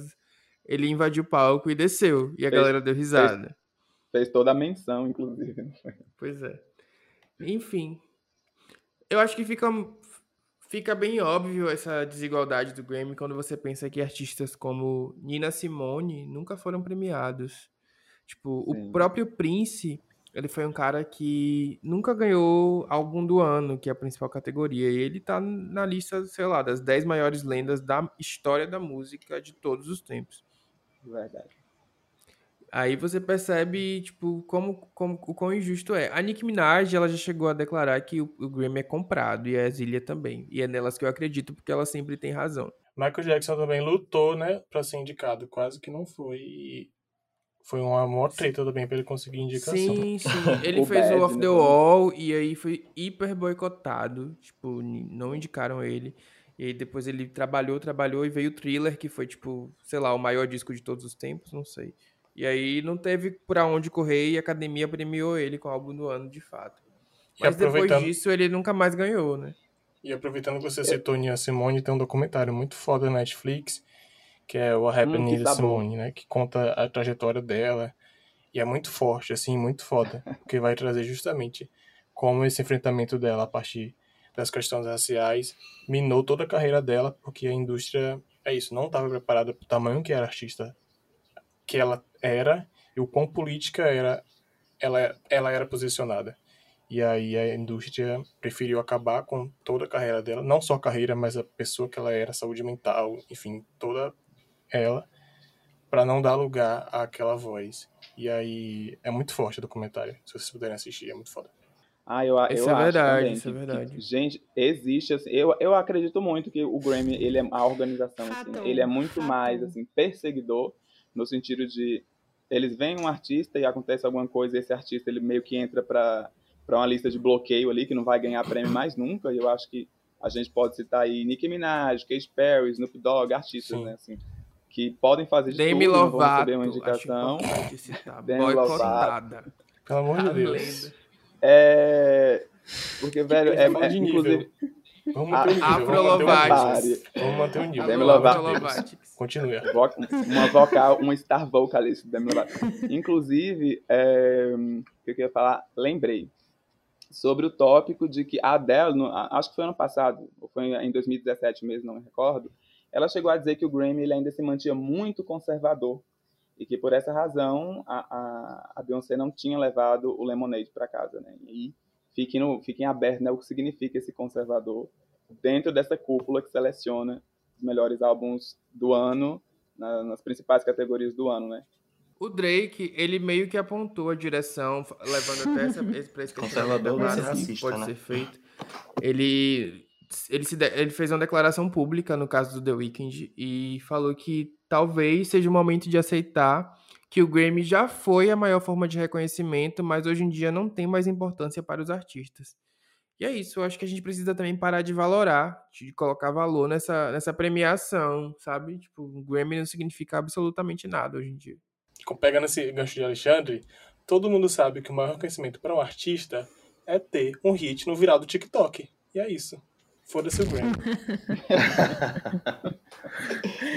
ele invadiu o palco e desceu. E a fez, galera deu risada. Fez, toda a menção, inclusive. Pois é. Enfim. Eu acho que fica, fica bem óbvio essa desigualdade do Grammy quando você pensa que artistas como Nina Simone nunca foram premiados. Tipo, Sim. o próprio Prince, ele foi um cara que nunca ganhou álbum do ano, que é a principal categoria. E ele tá na lista, sei lá, das 10 maiores lendas da história da música de todos os tempos. Verdade. Aí você percebe, tipo, como, como o quão injusto é. A Nicki Minaj, ela já chegou a declarar que o, o Grammy é comprado e a Zilia também. E é nelas que eu acredito, porque ela sempre tem razão. Michael Jackson também lutou, né, pra ser indicado. Quase que não foi. E foi uma maior treta também pra ele conseguir indicação. Sim, sim. Ele o fez bad, o Off né, the Wall e aí foi hiper boicotado. Tipo, não indicaram ele. E aí depois ele trabalhou, trabalhou e veio o Thriller, que foi, tipo, sei lá, o maior disco de todos os tempos, não sei. E aí não teve pra onde correr e a academia premiou ele com o álbum do ano, de fato. Mas depois disso ele nunca mais ganhou, né? E aproveitando que você citou Nia Simone, tem um documentário muito foda na Netflix, que é o Rap hum, Nina tá Simone, né? Que conta a trajetória dela. E é muito forte, assim, muito foda. Porque vai trazer justamente como esse enfrentamento dela a partir das questões raciais minou toda a carreira dela, porque a indústria, é isso, não estava preparada para o tamanho que era artista que ela era e o quão política era ela, ela era posicionada. E aí a indústria preferiu acabar com toda a carreira dela, não só a carreira, mas a pessoa que ela era, saúde mental, enfim, toda ela, para não dar lugar àquela voz. E aí é muito forte o documentário, se vocês puderem assistir, é muito foda. Ah, eu, isso eu é verdade, também, isso é que, é verdade. Que, gente, existe assim, eu, eu acredito muito que o Grammy, ele é a organização, assim, ele é muito mais assim perseguidor no sentido de eles veem um artista e acontece alguma coisa, e esse artista ele meio que entra para para uma lista de bloqueio ali que não vai ganhar prêmio mais nunca. E eu acho que a gente pode citar aí Nicki Minaj, Katy Perry, Snoop Dogg, artistas, Sim. né, assim, que podem fazer de Demi tudo, Lovato, não vão uma indicação. Demi Lovato. Pelo amor de Deus. É... Porque, velho, é, é, inclusive... Vamos manter o nível. Vamos manter o nível. Demi Lovato. Continue. Uma vocal, uma star vocalist Demi Lovato. Inclusive, é, o que eu queria falar? Lembrei sobre o tópico de que a Adele, no, acho que foi ano passado, ou foi em 2017 mesmo, não me recordo, ela chegou a dizer que o Grammy ele ainda se mantinha muito conservador e que por essa razão a, a, a Beyoncé não tinha levado o Lemonade para casa, né? E fiquem, no, fiquem abertos né, o que significa esse conservador dentro dessa cúpula que seleciona os melhores álbuns do ano na, nas principais categorias do ano, né? O Drake, ele meio que apontou a direção, levando até essa, esse, pra esse Conservador racista, pode né? ser feito. Ele, ele, se de, ele fez uma declaração pública no caso do The Weeknd e falou que talvez seja o momento de aceitar que o Grammy já foi a maior forma de reconhecimento, mas hoje em dia não tem mais importância para os artistas. E é isso, eu acho que a gente precisa também parar de valorar, de colocar valor nessa, nessa premiação, sabe? Tipo, o Grammy não significa absolutamente nada hoje em dia. Pegando esse gancho de Alexandre, todo mundo sabe que o maior reconhecimento para um artista é ter um hit no viral do TikTok. E é isso. Foda-se o Grammy.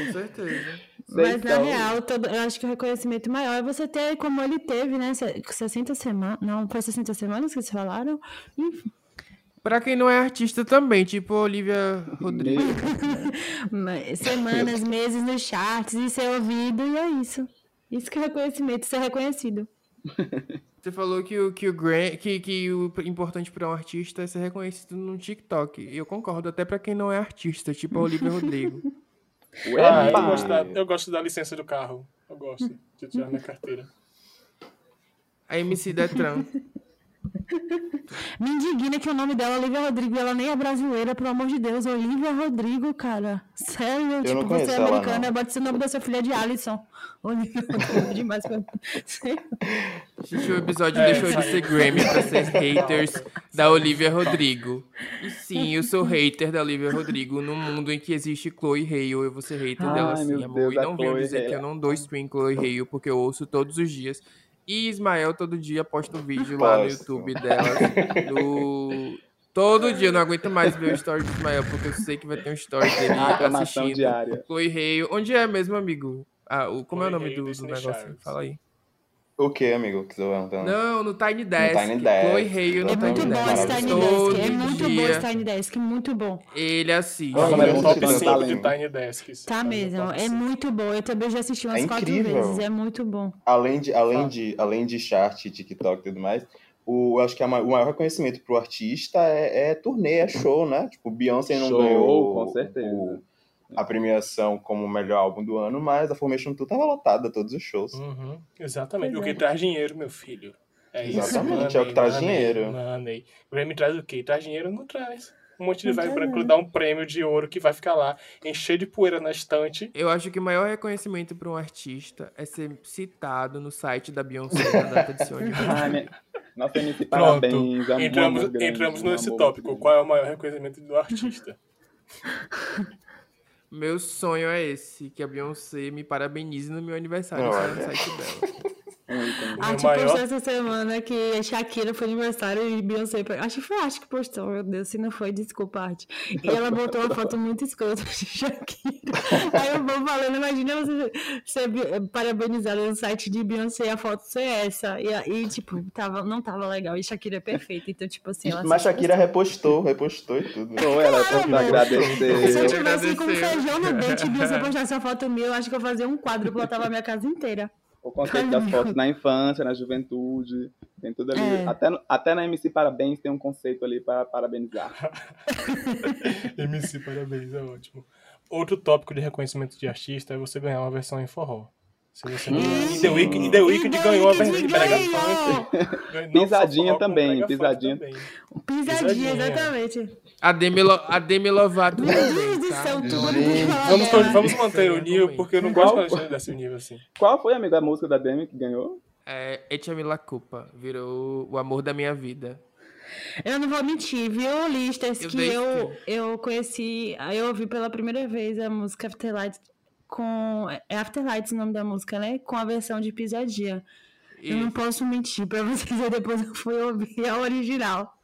Com certeza. Mas na Então, real, todo- eu acho que o reconhecimento maior é você ter como ele teve, né? se- 60 semanas. Não, foi 60 semanas que vocês falaram? Enfim, Pra quem não é artista também, tipo a Olivia Rodrigo. semanas, meses nos charts e ser ouvido, e é isso. Isso que é reconhecimento, ser reconhecido. Você falou que o, que o, que, que o importante pra um artista é ser reconhecido no TikTok. E eu concordo, até pra quem não é artista, tipo a Olivia Rodrigo. Ah, eu, gosto da, eu gosto da licença do carro. Eu gosto de tirar minha carteira. A MC Detran. Me indigna que o nome dela é Olivia Rodrigo e ela nem é brasileira, pelo amor de Deus. Olivia Rodrigo, cara. Sério, tipo, não conheço você é americana, bota o nome da sua filha de Alisson. Olivia Rodrigo é demais. Gente, o episódio É, deixou de saiu. ser Grammy pra ser haters da Olivia Rodrigo. E sim, eu sou hater da Olivia Rodrigo. No mundo em que existe Chloe Hale, eu vou ser hater Ai, dela sim, amor. Deus, E não Chloe dizer Hale. que eu não dou stream Chloe Hale, porque eu ouço todos os dias. E Ismael todo dia posta um vídeo lá no. YouTube dela. Do... Todo dia eu não aguento mais ver o story do Ismael, porque eu sei que vai ter um story dele A aclamação assistindo. diária. Chloe Hale. Onde é mesmo, amigo? Ah, o, como é o nome Hale, do, do negócio? Fala aí. O que, amigo? Que tá? Não, no Tiny Desk. Tiny Desk. Chloe Hale no É Tá muito Tiny bom Desk. esse Tiny. Desk. É muito bom esse Tiny Desk, muito bom. Ele assiste. Mas meu bom top que 5 tá de. Tiny Desks. Tá mesmo, é cinco. muito bom. Eu também já assisti umas É quatro incrível. vezes, é muito bom. Além de, além de, além de chart, TikTok e tudo mais, o, eu acho que a o maior reconhecimento pro artista é, é turnê, é show, né? Tipo, Beyoncé não Show, ganhou com certeza. o- a premiação como o melhor álbum do ano, mas a Formation Tour tava lotada, todos os shows. Uhum, exatamente. O que é. traz dinheiro, meu filho. É isso. Exatamente, é o que traz dinheiro. Money. Grammy traz o quê? Traz dinheiro? Não traz. Um monte de traz branco dá um prêmio de ouro que vai ficar lá, encher de poeira na estante. Eu acho que o maior reconhecimento para um artista é ser citado no site da Beyoncé na data de seu aniversário. Ai, minha... Nossa, Pronto. parabéns. amor entramos grande, entramos nesse tópico. Qual é o maior reconhecimento do artista? Meu sonho é esse, que a Beyoncé me parabenize no meu aniversário no site dela. Grande. Muito. O A meu Arte maior- postou essa semana que Shakira foi aniversário e Beyoncé. Acho que foi a Arte que postou, meu Deus, se não foi, desculpa, Arte. E ela botou uma foto muito escrota de Shakira. Aí eu vou falando, imagina você ser parabenizada no site de Beyoncé e a foto ser essa. E aí, tipo, tava, não tava legal. E Shakira é perfeita, então, tipo assim, ela Mas Shakira repostou, repostou e tudo. Pô, ela é Claro, pra Se eu tivesse com feijão no dente e Beyoncé postasse uma foto minha, eu acho que eu fazia um quadro e botava a minha casa inteira. O conceito das fotos na infância, na juventude, tem tudo ali. É. Até, até na MC Parabéns tem um conceito ali para parabenizar. MC, parabéns, é ótimo. Outro tópico de reconhecimento de artista é você ganhar uma versão em forró. Ganhar. E The Weeknd, e The The ganhou a versão em brega funk. Pisadinha também, pisadinha. também. Pisadinha, Pisadinha. exatamente. A Demi, Lo, a Demi Lovato Meu Deus do tá? céu, tudo Vamos, vamos manter o nível, porque eu não Qual gosto de Alexandre desse nível assim. Qual foi, amigo, a música da Demi que ganhou? É, Echami La Culpa, virou o amor da minha vida. Eu não vou mentir, viu, listas Eu que eu, eu conheci, eu ouvi pela primeira vez a música Afterlights com. É Afterlights o nome da música, né? Com a versão de pisadinha. Eu não posso mentir pra vocês, aí depois eu fui ouvir a original.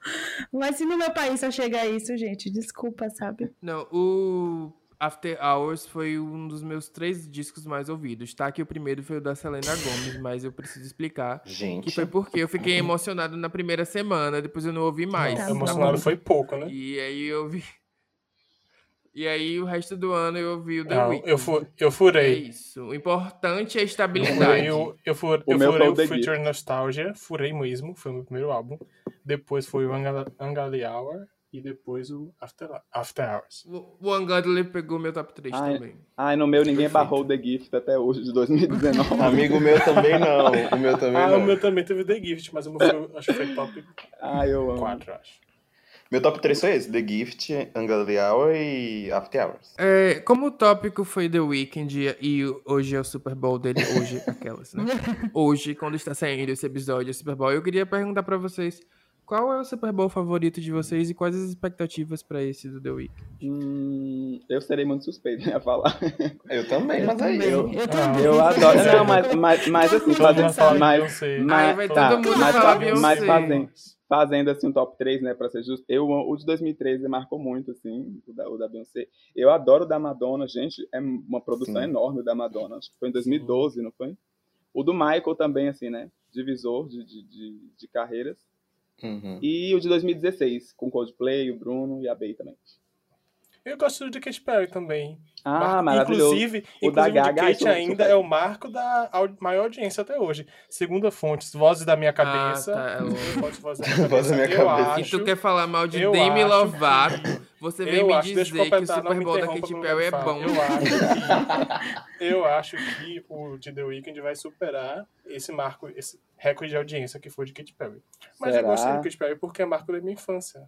Mas se no meu país só chega a isso, gente, desculpa, sabe? Não, o After Hours foi um dos meus três discos mais ouvidos, tá? Que o primeiro foi o da Selena Gomez, mas eu preciso explicar. Que Gente, foi porque eu fiquei emocionado na primeira semana, depois eu não ouvi mais. Tá Emocionado foi pouco, né? E aí eu vi. E aí o resto do ano eu ouvi o The Não, Weeknd. eu, fu eu É furei. isso. O importante é a Eu estabilidade. furei, o, eu, fur, O eu meu furei foi o o The Future. Nostalgia, furei mesmo, foi o meu primeiro álbum. Depois foi o Angali Hour e depois o After, After Hours. O o Ungodly pegou meu top 3 Ai, também. Ai, no meu ninguém Perfeito. barrou The Gift até hoje, de 2019. amigo meu também não. O meu também Ah, não. o meu também teve The Gift, mas o meu foi, acho que foi top Ai, eu amo. 4, acho. Meu top 3 foi esse: The Gift, Ungodly Hour e After Hours. É, como o tópico foi The Weeknd e hoje é o Super Bowl dele, hoje, aquelas, né? Hoje, quando está saindo esse episódio, o Super Bowl, eu queria perguntar pra vocês qual é o Super Bowl favorito de vocês e quais as expectativas pra esse do The Weeknd? Hum, eu serei muito suspeito a falar. Eu também, Eu mas também. isso. Eu Ah, também. Eu adoro. Não, mas, mas, mas assim, fazendo, fala mas, mas, vai tá, mas, Beyoncé. mas fazendo, fazendo assim um top 3, né, pra ser justo, eu, o de 2013 marcou muito, assim, o da, o da Beyoncé. Eu adoro o da Madonna, gente, é uma produção Sim. enorme da Madonna, acho que foi em 2012, não foi? O do Michael também, assim, né, divisor de, de, de, de carreiras. Uhum. E o de 2016, com Coldplay, o Bruno e a Bey também. Eu gosto de Katy Perry também. Ah, Mar- maravilhoso. Inclusive, O da inclusive Gaga, de Kate isso, ainda é o marco da maior audiência até hoje. Segunda fonte, Vozes da Minha Cabeça. tá, é o- Vozes- da Minha Voz da Cabeça. Minha eu Cabeça. Se tu acho, quer falar mal de eu Demi acho Lovato, você vem eu me acho, eu dizer que o Super Bowl da Katy Perry é de bom. Eu acho que, eu acho que o de The Weeknd vai superar esse marco, esse recorde de audiência que foi de Katy Perry. Mas Será? eu gosto de Katy Perry porque é marco da minha infância.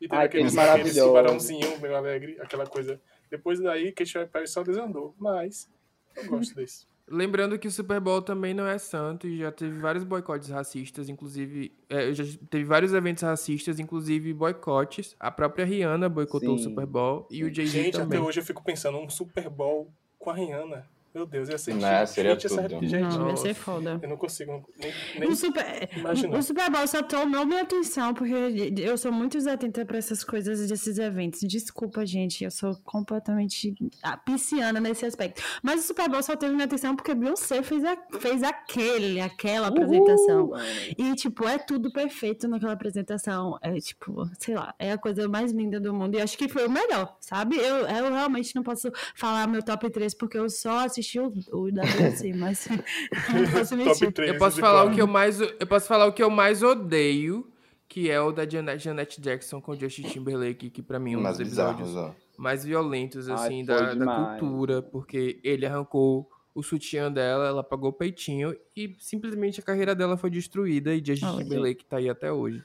E teve Ai, aquele, Katy aquele maravilhoso. tubarãozinho meio alegre, aquela coisa. Depois daí, Katy Perry só desandou. Mas eu gosto desse. Lembrando que o Super Bowl também não é santo e já teve vários boicotes racistas, inclusive. é, já teve vários eventos racistas, inclusive boicotes. A própria Rihanna boicotou o Sim. Super Bowl e o Jay-Z Gente, também. até hoje eu fico pensando, um Super Bowl com a Rihanna. Meu Deus, ia ser Não, gente, seria gente, essa- tudo. gente, Não, vai ser foda. eu não consigo nem, nem O Super, imaginar. o Super Bowl só tomou minha atenção, porque eu sou muito desatenta pra essas coisas desses eventos. Desculpa, gente, eu sou completamente ah, pisciana nesse aspecto. Mas o Super Bowl só teve minha atenção porque Beyoncé fez, a, fez aquele, aquela apresentação. Uhul! E, tipo, é tudo perfeito naquela apresentação. É, tipo, sei lá, é a coisa mais linda do mundo. E acho que foi o melhor, sabe? Eu, eu realmente não posso falar meu top 3 porque eu só assisti o, o da Beyoncé, mas não posso mentir. Top 3. Eu posso falar o que eu mais eu posso falar o que eu mais odeio, que é o da Janet, Janet Jackson com Justin Timberlake, que pra mim é um Mais dos episódios bizarros, mais violentos Ai, assim foi da, da cultura, porque ele arrancou o sutiã dela, ela pagou o peitinho e simplesmente a carreira dela foi destruída e Justin. Timberlake tá aí até hoje.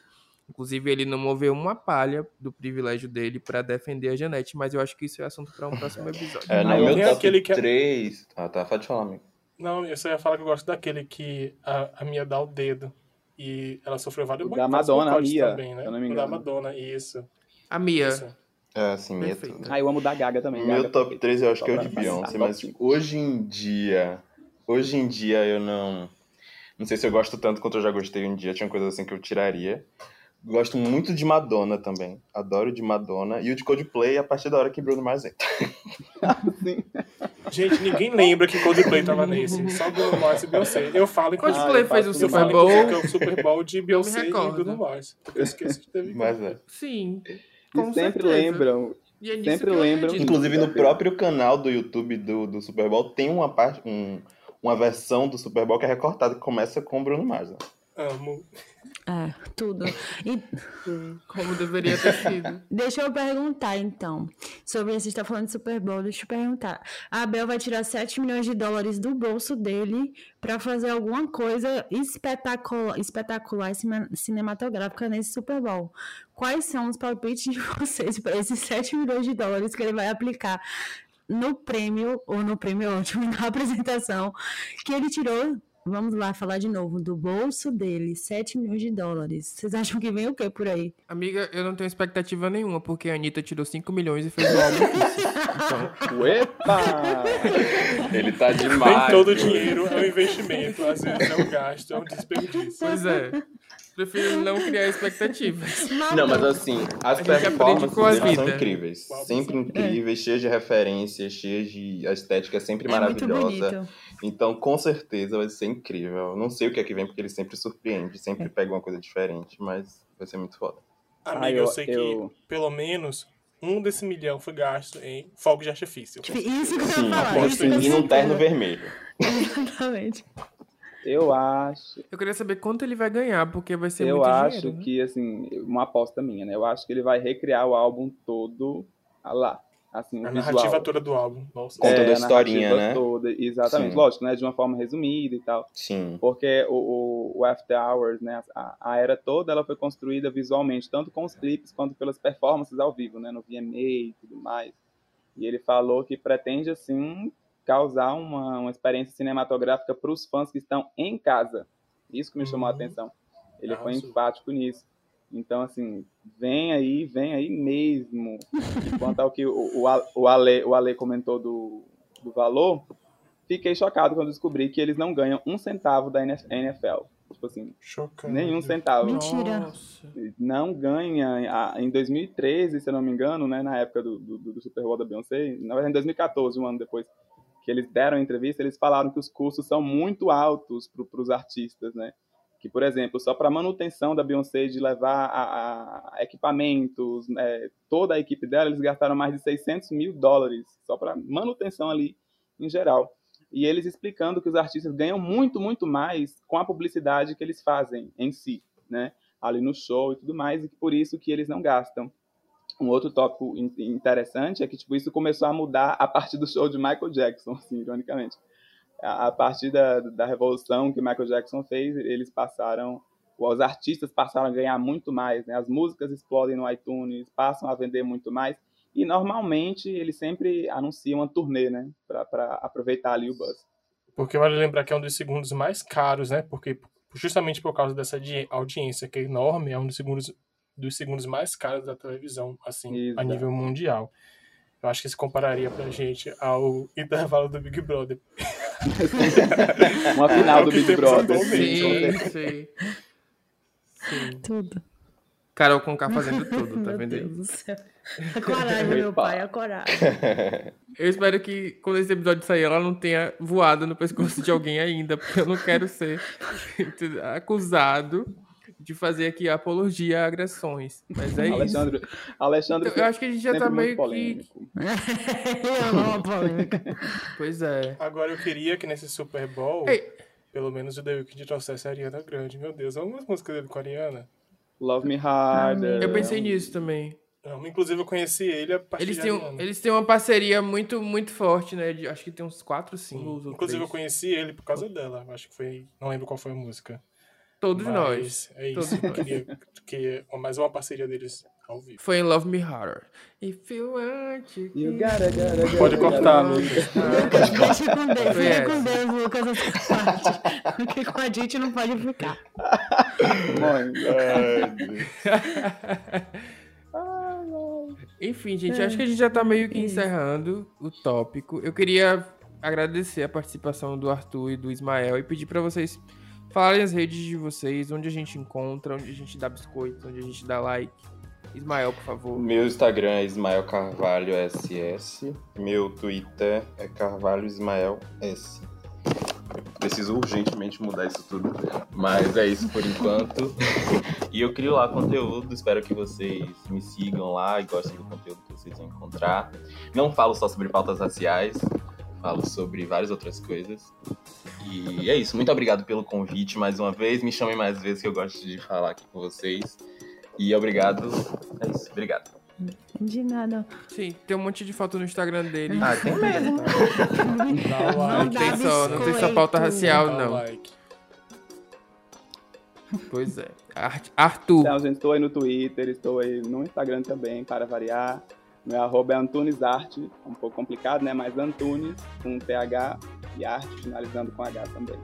Inclusive, ele não moveu uma palha do privilégio dele pra defender a Janete, mas eu acho que isso é assunto pra um próximo episódio. É, no Ah, eu meu top aquele que é- 3... Ah, tá, pode falar, amigo. Não, eu só ia falar que eu gosto daquele que a, a Mia dá o dedo. E ela sofreu vários O da boicotes Madonna, a boicotes Mia, também, né? eu não me O da engano. Madonna, isso. A Mia, isso. É, assim, é Perfeito. tudo. Ah, eu amo da Gaga também. Meu Gaga top perfeito. 3 eu acho que é o de Beyoncé, passar, mas hoje em dia. Hoje em dia eu não. Não sei se eu gosto tanto quanto eu já gostei um dia, tinha coisas assim que eu tiraria. Gosto muito de Madonna também. Adoro de Madonna. E o de Coldplay a partir da hora que Bruno Mars entra. Gente, ninguém lembra que Coldplay tava nesse. Só Bruno Mars e Beyoncé. Eu falo. Ah, Coldplay eu fez o Super falo Bowl. é o Super Bowl de Beyoncé e. Bruno Mars. Eu esqueço que teve. Mas é. sim. E Com sempre certeza. lembram. E é sempre lembram- acredito. Inclusive no próprio canal do YouTube do, do Super Bowl tem uma parte. Um, uma versão do Super Bowl que é recortada, que começa com o Bruno Mars. né? Amo. É, tudo. E Como deveria ter sido. deixa eu perguntar, então, sobre você está falando de Super Bowl, deixa eu perguntar. A Abel vai tirar 7 milhões de dólares do bolso dele para fazer alguma coisa espetacular, espetacular e cine- cinematográfica nesse Super Bowl. Quais são os palpites de vocês para esses 7 milhões de dólares que ele vai aplicar no prêmio, ou no prêmio ótimo, na apresentação, que ele tirou, vamos lá falar de novo, do bolso dele, 7 milhões de dólares. Vocês acham que vem o que por aí? Amiga, eu não tenho expectativa nenhuma, porque a Anitta tirou 5 milhões e fez o álbum. Então, Epa! Ele tá Nem demais. todo hoje. dinheiro é um investimento. Às vezes é um gasto, é um desperdício. pois é. Prefiro não criar expectativas. Não, mas assim, as performances deles são vida. incríveis. Sempre incríveis, cheias de referências, cheias de. A estética é sempre É muito maravilhosa. bonito. Então, com certeza, vai ser incrível. Não sei o que é que vem, porque ele sempre surpreende, sempre pega uma coisa diferente, mas vai ser muito foda. Amiga, Ah, eu, eu- sei eu- que pelo menos um desse milhão foi gasto em fogos de artifício. Isso que eu Sim, falar. eu. E num ia terno vermelho. Exatamente. Eu acho, Eu queria saber quanto ele vai ganhar, porque vai ser eu muito acho dinheiro. né? que, assim, uma aposta minha, né? Eu acho que ele vai recriar o álbum todo lá. Assim, A visual. narrativa toda do álbum. Nossa. Contando a É, historinha, narrativa né? Toda, exatamente. Sim. Lógico, né? De uma forma resumida e tal. Sim. Porque o, o, o After Hours, né? A, a era toda, ela foi construída visualmente, tanto com os clipes quanto pelas performances ao vivo, né? No VMA e tudo mais. E ele falou que pretende, assim, causar uma, uma experiência cinematográfica para os fãs que estão em casa. Isso que me chamou a Uhum. atenção. Ele foi Arrasou. enfático nisso. Então, assim, vem aí, vem aí mesmo. E quanto ao que o, o, Ale, o Ale comentou do, do valor, fiquei chocado quando descobri que eles não ganham um centavo da NFL. Tipo assim, Chocante. nenhum centavo. Mentira. Nossa. Não ganha. Em 2013, se eu não me engano, né, na época do, do, do Super Bowl da Beyoncé, na verdade em 2014, um ano depois que eles deram a entrevista, eles falaram que os custos são muito altos para os artistas, né? Que, por exemplo, só para manutenção da Beyoncé, de levar a, a equipamentos, né, toda a equipe dela, eles gastaram mais de 600 mil dólares só para manutenção ali em geral. E eles explicando que os artistas ganham muito, muito mais com a publicidade que eles fazem em si, né? Ali no show e tudo mais, e por isso que eles não gastam. Um outro tópico in- interessante é que tipo, isso começou a mudar a partir do show de Michael Jackson, assim, ironicamente. A, a partir da, da revolução que Michael Jackson fez, eles passaram, os artistas passaram a ganhar muito mais, né? As músicas explodem no iTunes, passam a vender muito mais, e normalmente eles sempre anunciam uma turnê, né? Para aproveitar ali o buzz. Porque vale lembrar que é um dos segundos mais caros, né? Porque justamente por causa dessa di- audiência que é enorme, é um dos segundos, dos segundos mais caros da televisão, assim, a Exato. nível mundial. Eu acho que se compararia pra gente ao intervalo do Big Brother. Uma final do que Big Brother. Sim, sim. Sim. Tudo. Carol com K fazendo tudo, tá Meu vendo aí? Deus do céu. A coragem, meu pai, a coragem. Eu espero que quando esse episódio sair, ela não tenha voado no pescoço de alguém ainda, porque eu não quero ser acusado de fazer aqui apologia a agressões. Mas é isso. Alexandre, Alexandre Eu acho que a gente já tá meio que. polêmico. Eu amo uma polêmica. Pois é. Agora eu queria que nesse Super Bowl, Ei. pelo menos o The Weeknd trouxesse a Ariana Grande. Meu Deus, algumas músicas dele com a Ariana. Love Me Harder. Eu pensei nisso também. Não, inclusive eu conheci ele a partir Eles têm, um- eles têm uma parceria muito, muito forte, né? De- acho que tem uns quatro singles. ou Inclusive eu três. conheci ele por causa dela. Acho que foi. Não lembro qual foi a música. Todos Mas nós. É Todos isso. Eu nós. queria que mais uma parceria deles ao vivo. Foi em Love Me Harder. If you want to You gotta, gotta, gotta, Pode cortar. Lucas. Deixa com Deus, com. Deus, Lucas, essa parte. Porque com a gente não pode ficar. Deus. Enfim, gente, acho que a gente já tá meio que encerrando o tópico. Eu queria agradecer a participação do Arthur e do Ismael e pedir pra vocês falarem as redes de vocês, onde a gente encontra, onde a gente dá biscoito, onde a gente dá like. Ismael, por favor. Meu Instagram é Ismael Carvalho SS. Meu Twitter é Carvalho Ismael S. Preciso urgentemente mudar isso tudo. Mas é isso por enquanto. e eu crio lá conteúdo. Espero que vocês me sigam lá e gostem do conteúdo que vocês vão encontrar. Não falo só sobre pautas raciais. Falo sobre várias outras coisas. E é isso. Muito obrigado pelo convite mais uma vez. Me chamem mais vezes que eu gosto de falar aqui com vocês. E obrigado. É isso. Obrigado. De nada. Sim, tem um monte de foto no Instagram dele. Ah, tem mesmo. Não like. não, tem só, não tem só pauta racial, não. like. Pois é. Ar- Arthur. Então, gente, estou aí no Twitter, estou aí no Instagram também, para variar. Meu arroba é Antunes Arte, é um pouco complicado, né? Mas Antunes, com TH e arte, finalizando com H também.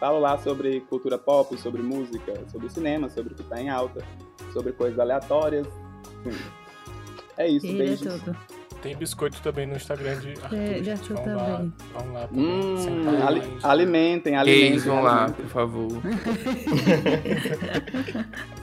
Falo lá sobre cultura pop, sobre música, sobre cinema, sobre o que está em alta, sobre coisas aleatórias. Enfim. É isso, Ele é beijos. tudo. Tem biscoito também no Instagram de Arthur. É, de. Arthur vão Lá, também. vão lá também. Hum, ali- lá, alimentem, alimentem. Gays vão lá, por favor.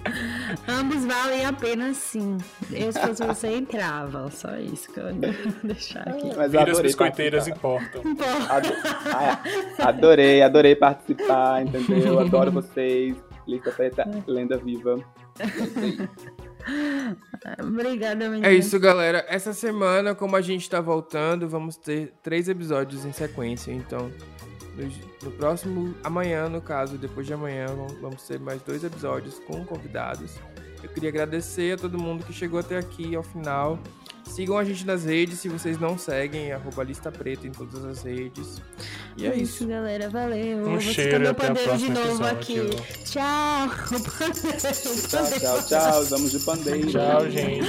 Ambos valem a pena sim. Eu, se fosse você, entrava. Só isso que eu ia deixar aqui. Mas eu Vira as adorei biscoiteiras importam. Pô, Ado- Ah, Adorei, adorei participar, entendeu? Adoro vocês. Lista Preta, lenda viva. Obrigada, menina. É isso, galera. Essa semana, como a gente tá voltando, vamos ter três episódios em sequência. Então, no, no próximo, amanhã, no caso, depois de amanhã, vamos, ter mais dois episódios com convidados. Eu queria agradecer a todo mundo que chegou até aqui ao final. Sigam a gente nas redes, se vocês não seguem, arroba lista preta em todas as redes. E é isso. galera. Valeu. Um Vou cheiro e o pandeiro de próximo novo episódio. aqui. Tchau. Tchau, tchau, tchau. Vamos de pandeiro. Tchau, gente.